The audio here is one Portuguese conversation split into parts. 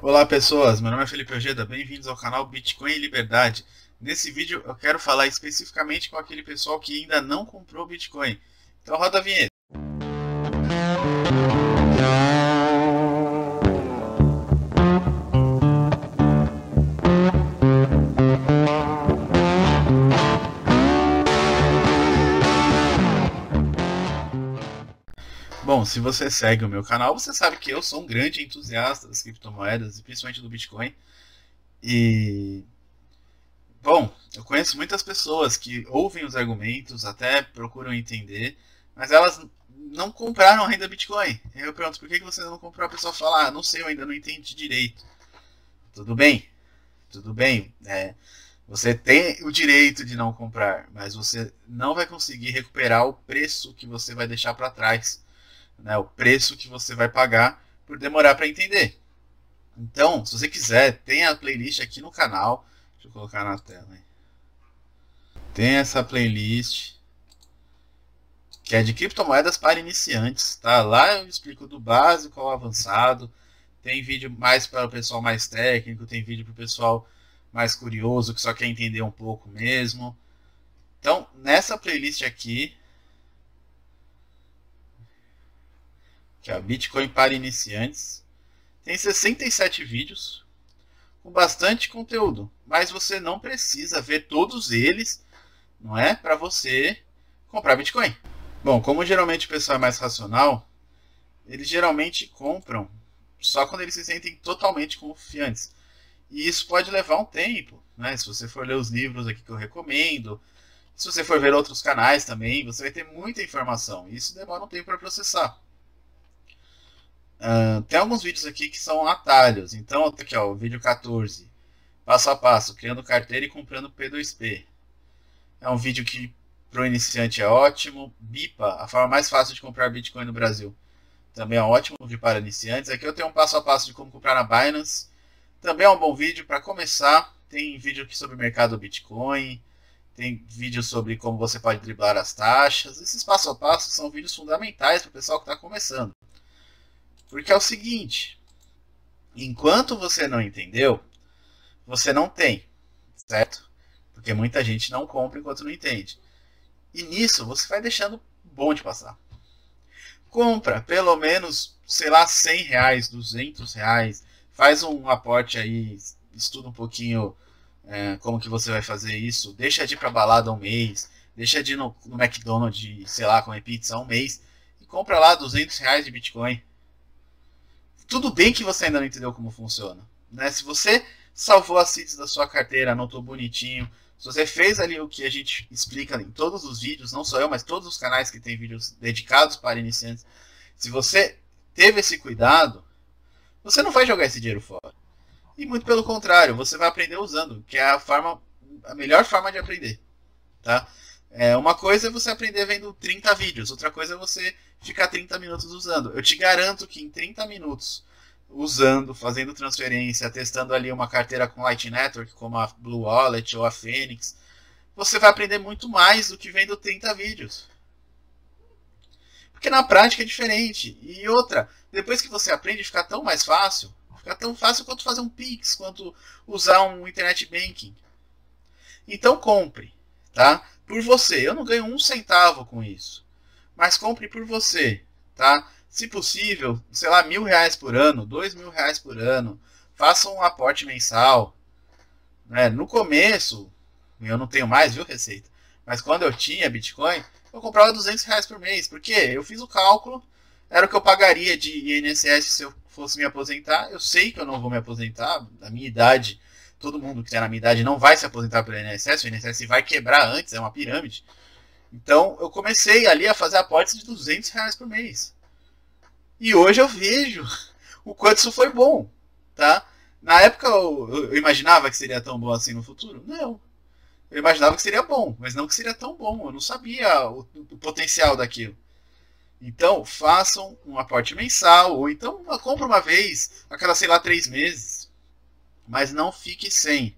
Olá pessoas, meu nome é Felipe Ojeda, bem-vindos ao canal Bitcoin e Liberdade. Nesse vídeo eu quero falar especificamente com aquele pessoal que ainda não comprou Bitcoin. Então roda a vinheta. Se você segue o meu canal, você sabe que eu sou um grande entusiasta das criptomoedas principalmente do Bitcoin. E bom, eu conheço muitas pessoas que ouvem os argumentos, até procuram entender, mas elas não compraram ainda Bitcoin. Eu pergunto, por que você não comprou? A pessoa fala, ah, não sei, eu ainda não entendi direito. Tudo bem, tudo bem. É, você tem o direito de não comprar, mas você não vai conseguir recuperar o preço que você vai deixar para trás né, o preço que você vai pagar por demorar para entender. Então, se você quiser, tem a playlist aqui no canal. Deixa eu colocar na tela. Hein? Tem essa playlist que é de criptomoedas para iniciantes, tá? Lá eu explico do básico ao avançado. Tem vídeo mais para o pessoal mais técnico, tem vídeo para o pessoal mais curioso que só quer entender um pouco mesmo. Então, nessa playlist aqui, que é Bitcoin para iniciantes. Tem 67 vídeos com bastante conteúdo, mas você não precisa ver todos eles, não é, para você comprar Bitcoin. Bom, como geralmente o pessoal é mais racional, eles geralmente compram só quando eles se sentem totalmente confiantes. E isso pode levar um tempo, né? Se você for ler os livros aqui que eu recomendo, se você for ver outros canais também, você vai ter muita informação. E isso demora um tempo para processar. Uh, tem alguns vídeos aqui que são atalhos. Então, aqui ó, o vídeo 14. Passo a passo, criando carteira e comprando P2P. É um vídeo que para o iniciante é ótimo. BIPA, a forma mais fácil de comprar Bitcoin no Brasil. Também é ótimo para iniciantes. Aqui eu tenho um passo a passo de como comprar na Binance. Também é um bom vídeo para começar. Tem vídeo aqui sobre o mercado Bitcoin. Tem vídeo sobre como você pode driblar as taxas. Esses passo a passo são vídeos fundamentais para o pessoal que está começando. Porque é o seguinte: enquanto você não entendeu, você não tem, certo? Porque muita gente não compra enquanto não entende. E nisso você vai deixando bom de passar. Compra pelo menos, sei lá, 100 reais, 200 reais. Faz um aporte aí, estuda um pouquinho é, como que você vai fazer isso. Deixa de ir pra balada um mês. Deixa de ir no, no McDonald's, sei lá, comer pizza um mês. E compra lá 200 reais de Bitcoin tudo bem que você ainda não entendeu como funciona. Né? Se você salvou as seeds da sua carteira, anotou bonitinho, se você fez ali o que a gente explica em todos os vídeos, não só eu, mas todos os canais que tem vídeos dedicados para iniciantes, se você teve esse cuidado, você não vai jogar esse dinheiro fora. E muito pelo contrário, você vai aprender usando, que é a forma, a melhor forma de aprender, tá? É, uma coisa é você aprender vendo 30 vídeos, outra coisa é você ficar 30 minutos usando. Eu te garanto que em 30 minutos usando, fazendo transferência, testando ali uma carteira com Light Network, como a Blue Wallet ou a Phoenix, você vai aprender muito mais do que vendo 30 vídeos. Porque na prática é diferente. E outra, depois que você aprende, fica tão mais fácil. Fica tão fácil quanto fazer um Pix, quanto usar um Internet Banking. Então compre, tá? Por você. Eu não ganho um centavo com isso mas compre por você, tá? Se possível, sei lá, mil reais por ano, dois mil reais por ano, faça um aporte mensal. Né? No começo, eu não tenho mais, viu, Receita? Mas quando eu tinha Bitcoin, eu comprava 200 reais por mês, porque eu fiz o cálculo, era o que eu pagaria de INSS se eu fosse me aposentar. Eu sei que eu não vou me aposentar, na minha idade, todo mundo que está na minha idade não vai se aposentar pelo INSS, o INSS vai quebrar antes, é uma pirâmide. Então eu comecei ali a fazer aportes de 200 reais por mês. E hoje eu vejo o quanto isso foi bom, tá? Na época eu, eu, imaginava que seria tão bom assim no futuro? Não. Eu imaginava que seria bom, mas não que seria tão bom. Eu não sabia o, o potencial daquilo. Então, façam um aporte mensal, ou então compra uma vez, a cada, sei lá, três meses. Mas não fique sem.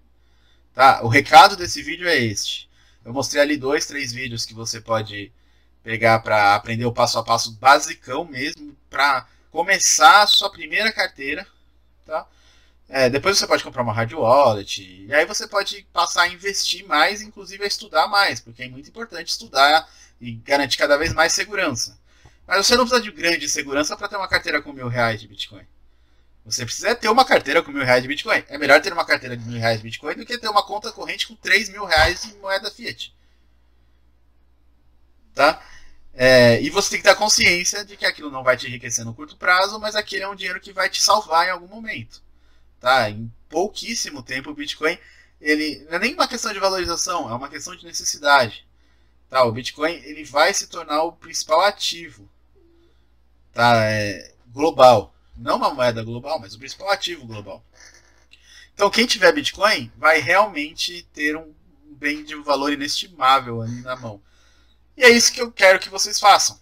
Tá? O recado desse vídeo é este. Eu mostrei ali dois, três vídeos que você pode pegar para aprender o passo a passo basicão mesmo, para começar a sua primeira carteira, tá? É, depois você pode comprar uma hard wallet, e aí você pode passar a investir mais, inclusive a estudar mais, porque é muito importante estudar e garantir cada vez mais segurança. Mas você não precisa de grande segurança para ter uma carteira com mil reais de Bitcoin. Você precisa ter uma carteira com mil reais de Bitcoin. É melhor ter uma carteira de mil reais de Bitcoin do que ter uma conta corrente com três mil reais em moeda Fiat. Tá? É, e você tem que ter consciência de que aquilo não vai te enriquecer no curto prazo, mas aquele é um dinheiro que vai te salvar em algum momento. Tá? Em pouquíssimo tempo o Bitcoin, ele não é nem uma questão de valorização, é uma questão de necessidade. Tá? O Bitcoin ele vai se tornar o principal ativo tá? É, global. Não uma moeda global, mas o principal ativo global. Então quem tiver Bitcoin vai realmente ter um bem de valor inestimável ali na mão. E é isso que eu quero que vocês façam.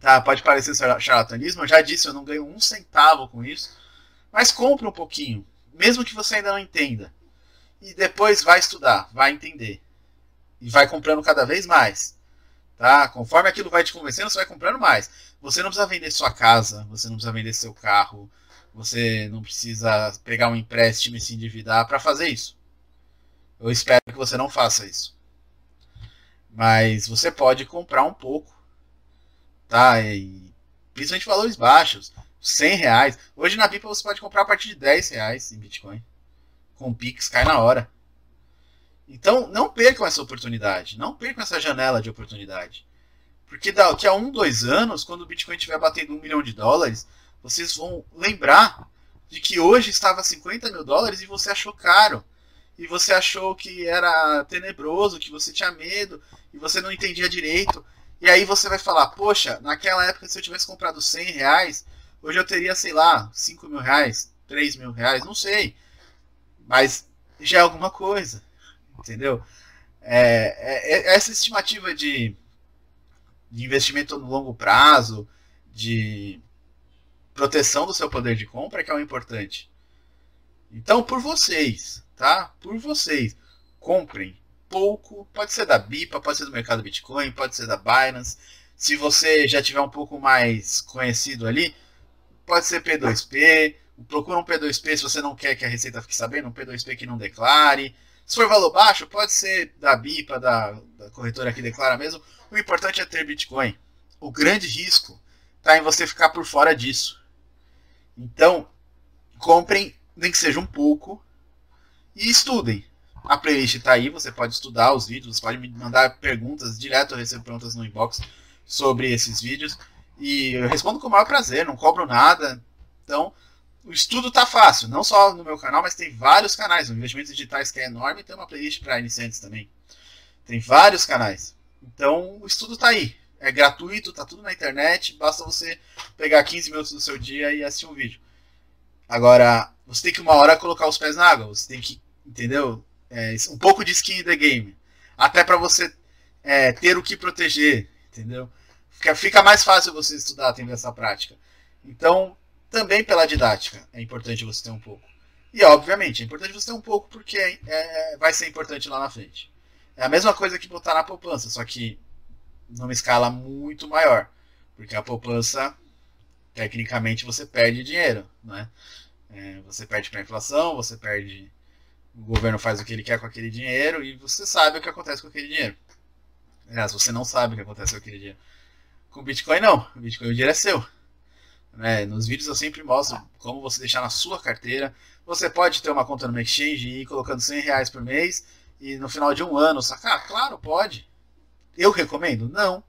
Tá? Pode parecer charlatanismo, eu já disse, eu não ganho um centavo com isso. Mas compre um pouquinho, mesmo que você ainda não entenda. E depois vai estudar, vai entender. E vai comprando cada vez mais. Tá? Conforme aquilo vai te convencendo, você vai comprando mais. Você não precisa vender sua casa, você não precisa vender seu carro, você não precisa pegar um empréstimo e se endividar para fazer isso. Eu espero que você não faça isso. Mas você pode comprar um pouco, tá? E principalmente valores baixos. 100 reais. Hoje na Pipa você pode comprar a partir de 10 reais em Bitcoin. Com Pix, cai na hora. Então, não percam essa oportunidade. Não percam essa janela de oportunidade. Porque daqui a um, dois anos, quando o Bitcoin estiver batendo um milhão de dólares, vocês vão lembrar de que hoje estava 50 mil dólares e você achou caro. E você achou que era tenebroso, que você tinha medo, e você não entendia direito. E aí você vai falar, poxa, naquela época se eu tivesse comprado 100 reais, Hoje eu teria, sei lá, 5 mil reais, 3 mil reais, não sei. Mas já é alguma coisa. Entendeu? É, é, é essa estimativa de, de investimento no longo prazo, de proteção do seu poder de compra que é o importante. Então, por vocês, tá? Por vocês, comprem pouco. Pode ser da BIPA, pode ser do mercado Bitcoin, pode ser da Binance. Se você já tiver um pouco mais conhecido ali, pode ser P2P, procura um P2P se você não quer que a Receita fique sabendo, um P2P que não declare. Se for valor baixo, pode ser da BIPA, da, da corretora que declara mesmo. O importante é ter Bitcoin. O grande risco está em você ficar por fora disso. Então, comprem, nem que seja um pouco, e estudem. A playlist está aí, você pode estudar os vídeos, pode me mandar perguntas direto, eu recebo perguntas no inbox sobre esses vídeos. E eu respondo com o maior prazer, não cobro nada. Então, o estudo tá fácil, não só no meu canal, mas tem vários canais. O Investimentos Digitais, que é enorme, tem uma playlist para iniciantes também. Tem vários canais. Então, o estudo tá aí. É gratuito, tá tudo na internet, basta você pegar 15 minutos do seu dia e assistir um vídeo. Agora, você tem que uma hora colocar os pés na água, você tem que, entendeu? É, um pouco de skin in the game. Até para você é, ter o que proteger, entendeu? Fica, fica mais fácil você estudar tendo essa prática. Então, também pela didática, é importante você ter um pouco. E, obviamente, é importante você ter um pouco porque é, vai ser importante lá na frente. É a mesma coisa que botar na poupança, só que numa escala muito maior. Porque a poupança, tecnicamente, você perde dinheiro. Né? É, você perde para a inflação, você perde. O governo faz o que ele quer com aquele dinheiro e você sabe o que acontece com aquele dinheiro. Aliás, você não sabe o que acontece com aquele dinheiro. Com Bitcoin não. O Bitcoin o dinheiro é seu. Né? Nos vídeos eu sempre mostro como você deixar na sua carteira. Você pode ter uma conta no exchange e ir colocando 100 reais por mês e no final de um ano sacar? Claro, pode. Eu recomendo? Não.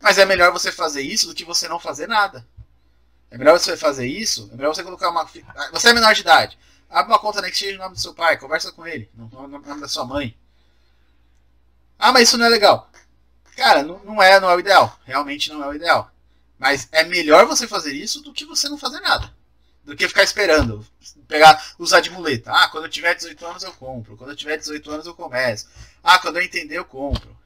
Mas é melhor você fazer isso do que você não fazer nada. É melhor você fazer isso, é melhor você colocar uma. Você é menor de idade. Abre uma conta na exchange no nome do seu pai, conversa com ele, no nome da sua mãe. Ah, mas isso não é legal. Cara, não, não, é, não é o ideal. Realmente não é o ideal. Mas é melhor você fazer isso do que você não fazer nada. Do que ficar esperando. Pegar, usar de muleta. Ah, quando eu tiver 18 anos eu compro. Quando eu tiver 18 anos eu começo. Ah, quando eu entender eu compro.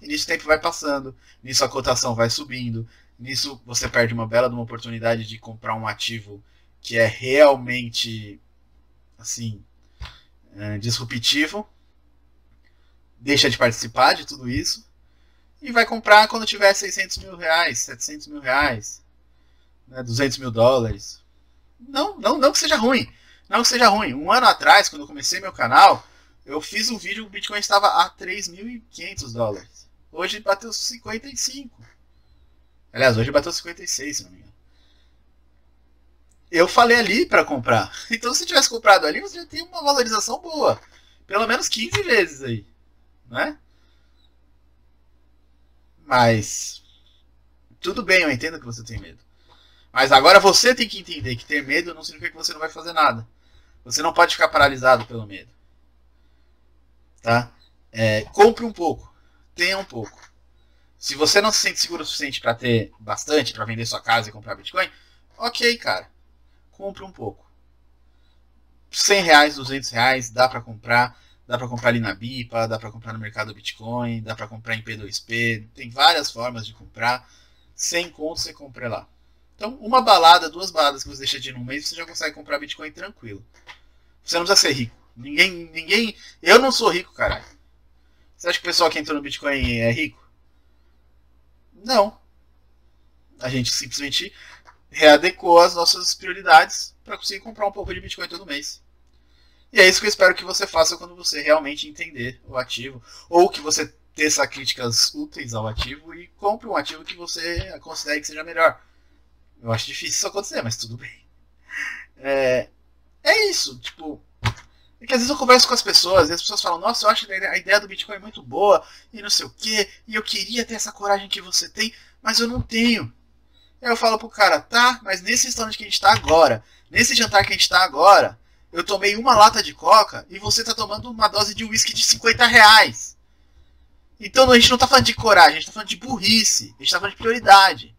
E nisso o tempo vai passando. Nisso a cotação vai subindo. Nisso você perde uma bela uma oportunidade de comprar um ativo que é realmente assim é, disruptivo. Deixa de participar de tudo isso e vai comprar quando tiver 600 mil reais, 700 mil reais, né, 200 mil dólares. Não, não, não que seja ruim. Não que seja ruim. Um ano atrás, quando eu comecei meu canal, eu fiz um vídeo o Bitcoin estava a 3.500 dólares. Hoje bateu 55. Aliás, hoje bateu 56, se não me engano. Eu falei ali para comprar. Então, se tivesse comprado ali, você já tem uma valorização boa. Pelo menos 15 vezes aí. Né? Mas. Tudo bem, eu entendo que você tem medo. Mas agora você tem que entender que ter medo não significa que você não vai fazer nada. Você não pode ficar paralisado pelo medo. Tá? É, compre um pouco. Tenha um pouco. Se você não se sente seguro o suficiente para ter bastante, para vender sua casa e comprar Bitcoin, ok, cara. Compre um pouco. 100 reais, 200 reais, dá para comprar. Dá para comprar ali na BIPA, dá para comprar no mercado Bitcoin, dá para comprar em P2P. Tem várias formas de comprar. Sem conto você compra lá. Então, uma balada, duas baladas que você deixa de ir num mês, você já consegue comprar Bitcoin tranquilo. Você não precisa ser rico. Ninguém, ninguém. Eu não sou rico, caralho. Você acha que o pessoal que entrou no Bitcoin é rico? Não. A gente simplesmente readecou as nossas prioridades para conseguir comprar um pouco de Bitcoin todo mês. E é isso que eu espero que você faça quando você realmente entender o ativo. Ou que você teça críticas úteis ao ativo e compre um ativo que você considere que seja melhor. Eu acho difícil isso acontecer, mas tudo bem. É, é isso, tipo. É que às vezes eu converso com as pessoas e as pessoas falam, nossa, eu acho a ideia do Bitcoin muito boa e não sei o que, e eu queria ter essa coragem que você tem, mas eu não tenho. Aí eu falo pro cara, tá, mas nesse restaurante que a gente tá agora, nesse jantar que a gente tá agora, eu tomei uma lata de coca e você tá tomando uma dose de uísque de 50 reais. Então a gente não tá falando de coragem, a gente tá falando de burrice, a gente tá falando de prioridade.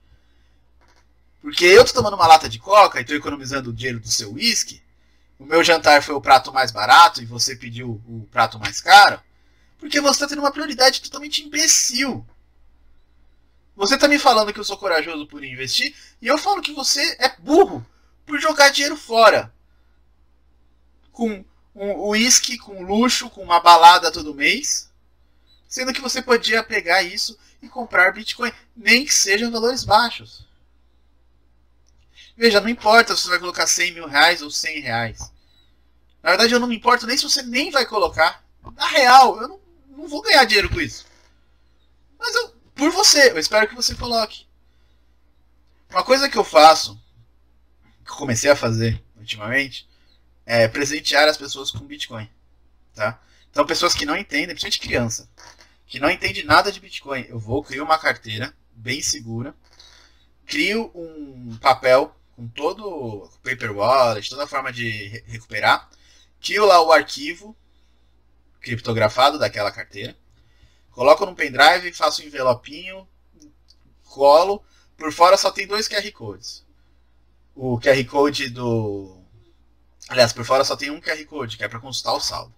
Porque eu tô tomando uma lata de coca e tô economizando o dinheiro do seu uísque, o meu jantar foi o prato mais barato e você pediu o prato mais caro, porque você está tendo uma prioridade totalmente imbecil. Você está me falando que eu sou corajoso por investir e eu falo que você é burro por jogar dinheiro fora. Com um uísque, com luxo, com uma balada todo mês, sendo que você podia pegar isso e comprar Bitcoin, nem que sejam valores baixos. Veja, não importa se você vai colocar 100 mil reais ou 100 reais. Na verdade, eu não me importo nem se você nem vai colocar. Na real, eu não, não vou ganhar dinheiro com isso. Mas eu, por você, eu espero que você coloque. Uma coisa que eu faço, que eu comecei a fazer ultimamente, é presentear as pessoas com Bitcoin. Tá? Então, pessoas que não entendem, principalmente criança, que não entende nada de Bitcoin, eu vou criar uma carteira bem segura, crio um papel com todo o paper wallet, toda a forma de recuperar. Tiro lá o arquivo criptografado daquela carteira. Coloco num pendrive, faço um envelopinho, colo. Por fora só tem dois QR Codes. O QR Code do. Aliás, por fora só tem um QR Code, que é para consultar o saldo.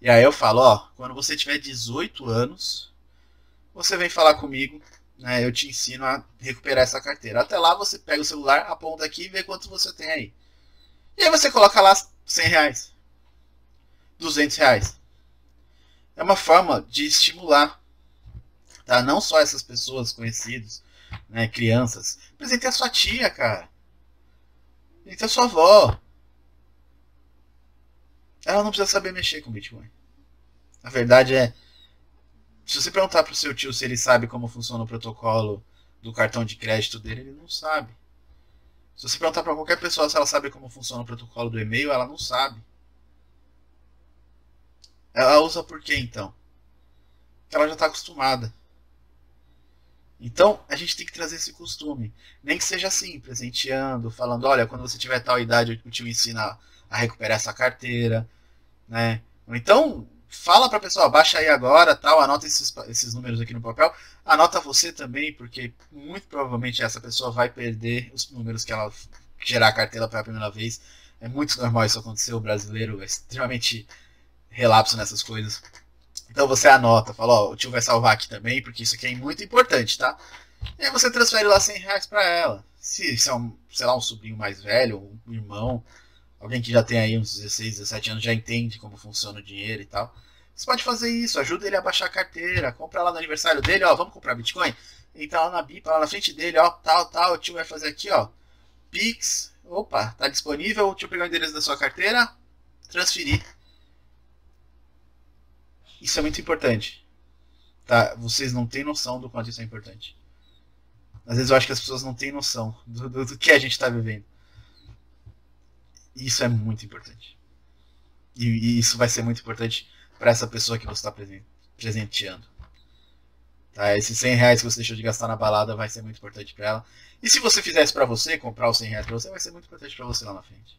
E aí eu falo, ó, quando você tiver 18 anos, você vem falar comigo né, eu te ensino a recuperar essa carteira. Até lá você pega o celular, aponta aqui e vê quanto você tem aí. E aí você coloca lá 100 reais, 200 reais. É uma forma de estimular, tá? Não só essas pessoas conhecidas, né, crianças. Presente a sua tia, cara. Presente a sua avó. Ela não precisa saber mexer com Bitcoin. A verdade é, se você perguntar pro seu tio se ele sabe como funciona o protocolo do cartão de crédito dele, ele não sabe. Se você perguntar para qualquer pessoa se ela sabe como funciona o protocolo do e-mail, ela não sabe. Ela usa por quê então? Porque ela já está acostumada. Então a gente tem que trazer esse costume. Nem que seja assim, presenteando, falando: olha, quando você tiver tal idade, eu te ensino a recuperar essa carteira. Né? Ou então, fala para a pessoa, baixa aí agora, tal, anota esses, esses números aqui no papel, anota você também, porque muito provavelmente essa pessoa vai perder os números que ela gerar a carteira pela primeira vez. É muito normal isso acontecer, o brasileiro é extremamente relapso nessas coisas. Então você anota, fala, ó, o tio vai salvar aqui também, porque isso aqui é muito importante, tá? E aí você transfere lá 100 reais pra ela. Se, se é um, sei lá, um sobrinho mais velho, um irmão, alguém que já tem aí uns 16, 17 anos, já entende como funciona o dinheiro e tal. Você pode fazer isso, ajuda ele a baixar a carteira, compra lá no aniversário dele, ó, vamos comprar Bitcoin? Entra lá na BIP, lá na frente dele, ó, tal, tal, o tio vai fazer aqui, ó, Pix, opa, tá disponível, deixa eu pegar o endereço da sua carteira, transferir. Isso é muito importante. Tá? Vocês não têm noção do quanto isso é importante. Às vezes eu acho que as pessoas não têm noção do, do, do que a gente está vivendo. Isso é muito importante. E, e, isso vai ser muito importante para essa pessoa que você está presenteando. Tá? Esses 100 reais que você deixou de gastar na balada vai ser muito importante para ela. E se você fizesse para você, comprar os 100 reais para você, vai ser muito importante para você lá na frente.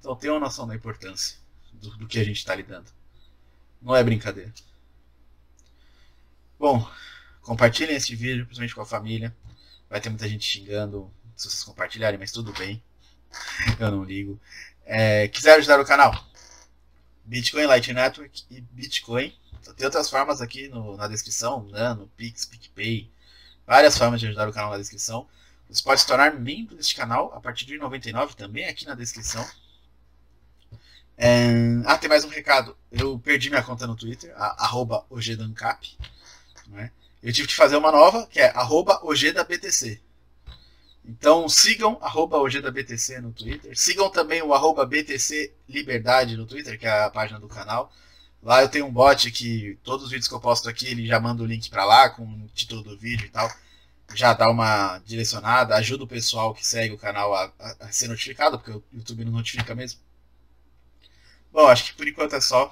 Então tenha uma noção da importância do, do que a gente está lidando. Não é brincadeira. Bom, compartilhem esse vídeo, principalmente com a família. Vai ter muita gente xingando se vocês compartilharem, mas tudo bem. Eu não ligo. É, quiser ajudar o canal? Bitcoin Light Network e Bitcoin. Tem outras formas aqui no, na descrição, Nano, Pix, PicPay. Várias formas de ajudar o canal na descrição. Você pode se tornar membro deste canal a partir de 99 também aqui na descrição. É... Ah, tem mais um recado. Eu perdi minha conta no Twitter, arroba OGDancap. Né? Eu tive que fazer uma nova, que é arroba OGDaBTC. Então sigam arroba OGDaBTC no Twitter. Sigam também o arroba BTC Liberdade no Twitter, que é a página do canal. Lá eu tenho um bot que todos os vídeos que eu posto aqui, ele já manda o link para lá com o título do vídeo e tal. Já dá uma direcionada, ajuda o pessoal que segue o canal a, a, a ser notificado, porque o YouTube não notifica mesmo. Bom, acho que por enquanto é só.